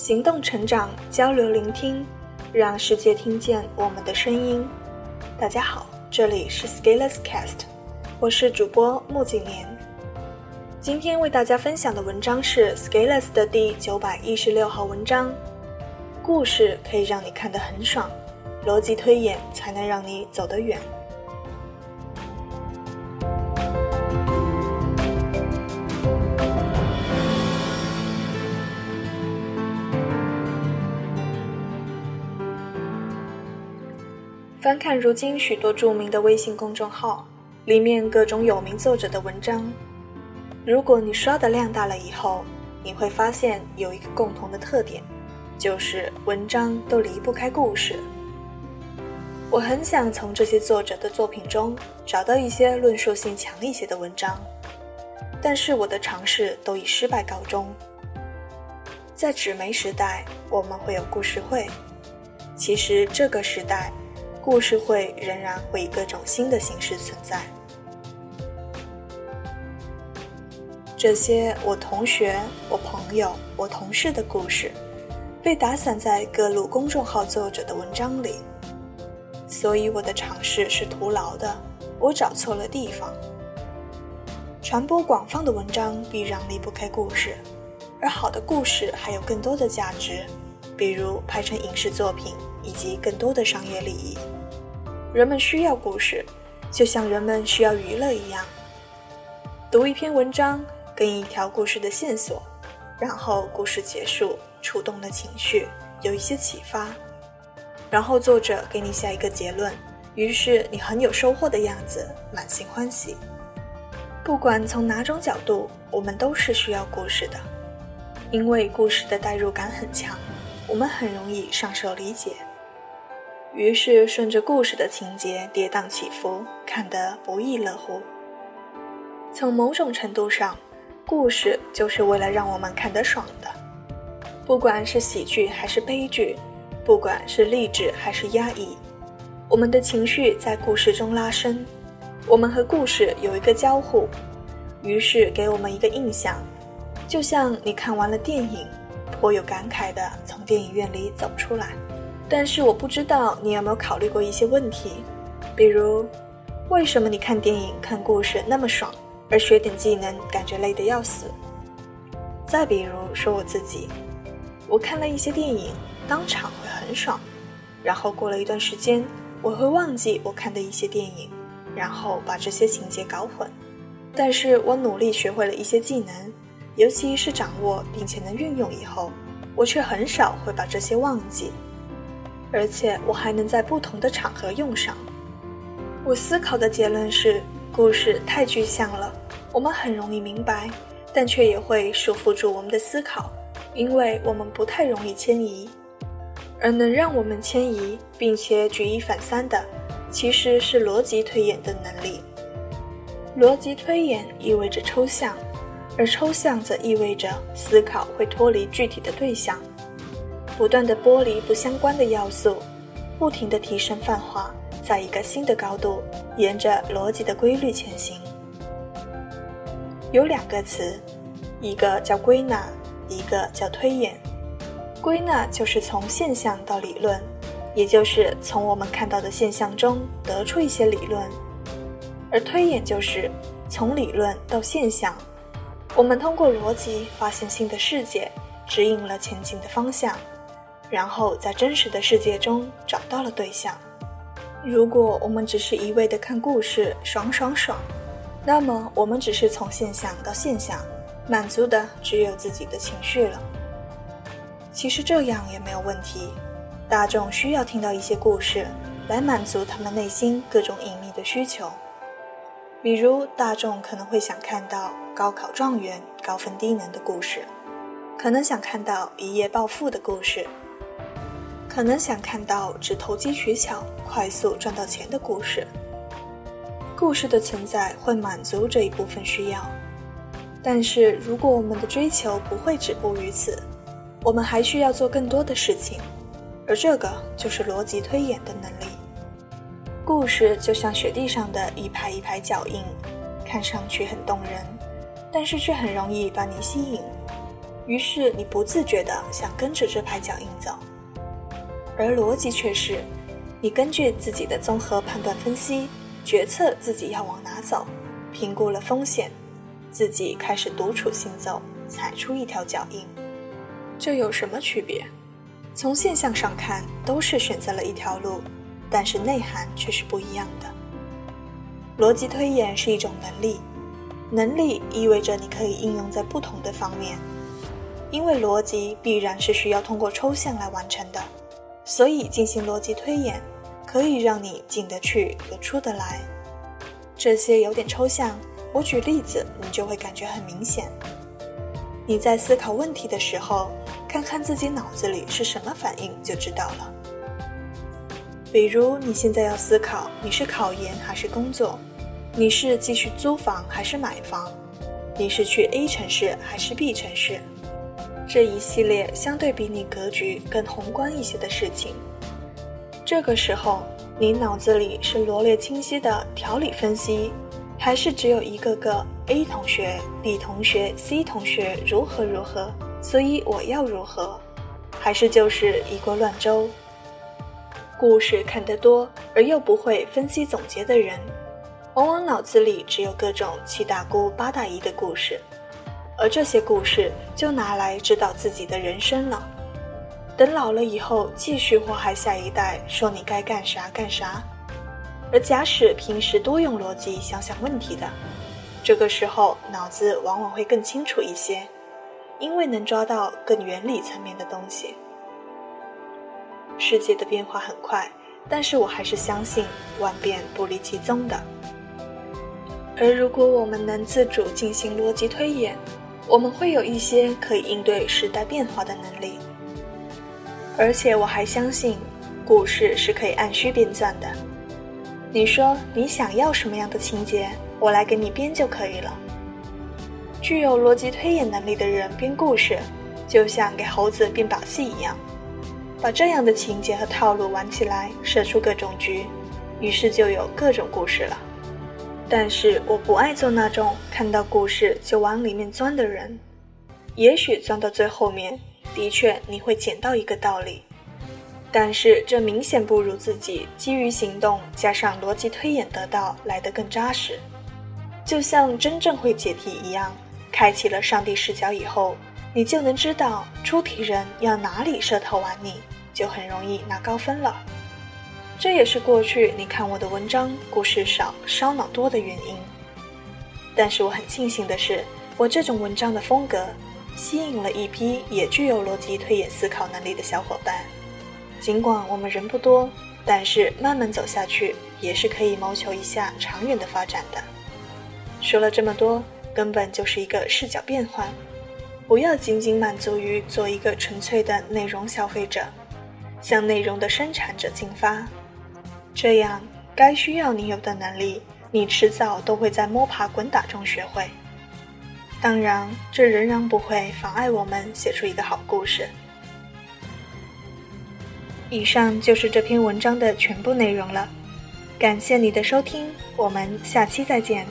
行动成长，交流聆听，让世界听见我们的声音。大家好，这里是 Scaleless Cast，我是主播穆景年。今天为大家分享的文章是 Scaleless 的第九百一十六号文章。故事可以让你看得很爽，逻辑推演才能让你走得远。翻看如今许多著名的微信公众号，里面各种有名作者的文章，如果你刷的量大了以后，你会发现有一个共同的特点，就是文章都离不开故事。我很想从这些作者的作品中找到一些论述性强一些的文章，但是我的尝试都以失败告终。在纸媒时代，我们会有故事会，其实这个时代。故事会仍然会以各种新的形式存在。这些我同学、我朋友、我同事的故事，被打散在各路公众号作者的文章里，所以我的尝试是徒劳的。我找错了地方。传播广泛的文章必然离不开故事，而好的故事还有更多的价值，比如拍成影视作品。以及更多的商业利益，人们需要故事，就像人们需要娱乐一样。读一篇文章，跟一条故事的线索，然后故事结束，触动了情绪，有一些启发，然后作者给你下一个结论，于是你很有收获的样子，满心欢喜。不管从哪种角度，我们都是需要故事的，因为故事的代入感很强，我们很容易上手理解。于是顺着故事的情节跌宕起伏，看得不亦乐乎。从某种程度上，故事就是为了让我们看得爽的。不管是喜剧还是悲剧，不管是励志还是压抑，我们的情绪在故事中拉伸，我们和故事有一个交互，于是给我们一个印象，就像你看完了电影，颇有感慨地从电影院里走出来。但是我不知道你有没有考虑过一些问题，比如，为什么你看电影看故事那么爽，而学点技能感觉累得要死？再比如说我自己，我看了一些电影，当场会很爽，然后过了一段时间，我会忘记我看的一些电影，然后把这些情节搞混。但是我努力学会了一些技能，尤其是掌握并且能运用以后，我却很少会把这些忘记。而且我还能在不同的场合用上。我思考的结论是，故事太具象了，我们很容易明白，但却也会束缚住我们的思考，因为我们不太容易迁移。而能让我们迁移并且举一反三的，其实是逻辑推演的能力。逻辑推演意味着抽象，而抽象则意味着思考会脱离具体的对象。不断的剥离不相关的要素，不停的提升泛化，在一个新的高度，沿着逻辑的规律前行。有两个词，一个叫归纳，一个叫推演。归纳就是从现象到理论，也就是从我们看到的现象中得出一些理论；而推演就是从理论到现象，我们通过逻辑发现新的世界，指引了前进的方向。然后在真实的世界中找到了对象。如果我们只是一味的看故事，爽爽爽，那么我们只是从现象到现象，满足的只有自己的情绪了。其实这样也没有问题。大众需要听到一些故事，来满足他们内心各种隐秘的需求。比如，大众可能会想看到高考状元高分低能的故事，可能想看到一夜暴富的故事。可能想看到只投机取巧、快速赚到钱的故事。故事的存在会满足这一部分需要，但是如果我们的追求不会止步于此，我们还需要做更多的事情，而这个就是逻辑推演的能力。故事就像雪地上的一排一排脚印，看上去很动人，但是却很容易把你吸引。于是你不自觉地想跟着这排脚印走。而逻辑却是，你根据自己的综合判断分析，决策自己要往哪走，评估了风险，自己开始独处行走，踩出一条脚印。这有什么区别？从现象上看，都是选择了一条路，但是内涵却是不一样的。逻辑推演是一种能力，能力意味着你可以应用在不同的方面，因为逻辑必然是需要通过抽象来完成的，所以进行逻辑推演可以让你进得去又出得来。这些有点抽象，我举例子你就会感觉很明显。你在思考问题的时候，看看自己脑子里是什么反应就知道了。比如你现在要思考你是考研还是工作。你是继续租房还是买房？你是去 A 城市还是 B 城市？这一系列相对比你格局更宏观一些的事情。这个时候，你脑子里是罗列清晰的条理分析，还是只有一个个 A 同学、B 同学、C 同学如何如何，所以我要如何？还是就是一锅乱粥？故事看得多而又不会分析总结的人。往往脑子里只有各种七大姑八大姨的故事，而这些故事就拿来指导自己的人生了。等老了以后，继续祸害下一代，说你该干啥干啥。而假使平时多用逻辑想想问题的，这个时候脑子往往会更清楚一些，因为能抓到更原理层面的东西。世界的变化很快，但是我还是相信万变不离其宗的。而如果我们能自主进行逻辑推演，我们会有一些可以应对时代变化的能力。而且我还相信，故事是可以按需编撰的。你说你想要什么样的情节，我来给你编就可以了。具有逻辑推演能力的人编故事，就像给猴子编把戏一样，把这样的情节和套路玩起来，设出各种局，于是就有各种故事了。但是我不爱做那种看到故事就往里面钻的人。也许钻到最后面，的确你会捡到一个道理，但是这明显不如自己基于行动加上逻辑推演得到来得更扎实。就像真正会解题一样，开启了上帝视角以后，你就能知道出题人要哪里设套玩你，就很容易拿高分了。这也是过去你看我的文章故事少、烧脑多的原因。但是我很庆幸的是，我这种文章的风格吸引了一批也具有逻辑推演思考能力的小伙伴。尽管我们人不多，但是慢慢走下去也是可以谋求一下长远的发展的。说了这么多，根本就是一个视角变换，不要仅仅满足于做一个纯粹的内容消费者，向内容的生产者进发。这样，该需要你有的能力，你迟早都会在摸爬滚打中学会。当然，这仍然不会妨碍我们写出一个好故事。以上就是这篇文章的全部内容了，感谢你的收听，我们下期再见。